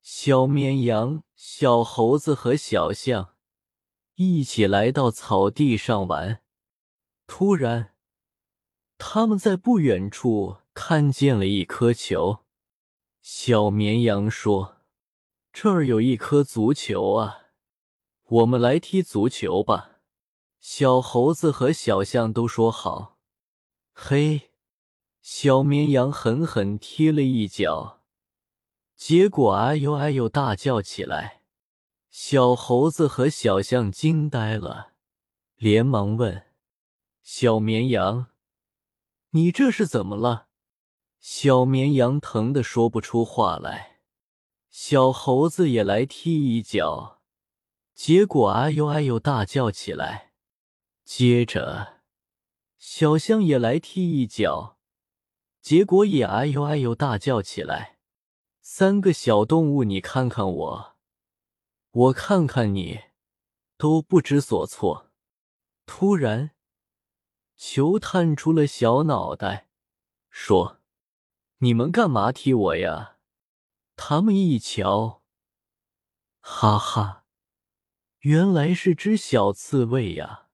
小绵羊、小猴子和小象一起来到草地上玩。突然，他们在不远处看见了一颗球。小绵羊说：“这儿有一颗足球啊，我们来踢足球吧。”小猴子和小象都说好。嘿，小绵羊狠狠踢了一脚，结果哎呦哎呦大叫起来。小猴子和小象惊呆了，连忙问小绵羊：“你这是怎么了？”小绵羊疼得说不出话来。小猴子也来踢一脚，结果哎呦哎呦大叫起来。接着，小象也来踢一脚，结果也哎呦哎呦大叫起来。三个小动物，你看看我，我看看你，都不知所措。突然，球探出了小脑袋，说：“你们干嘛踢我呀？”他们一瞧，哈哈，原来是只小刺猬呀！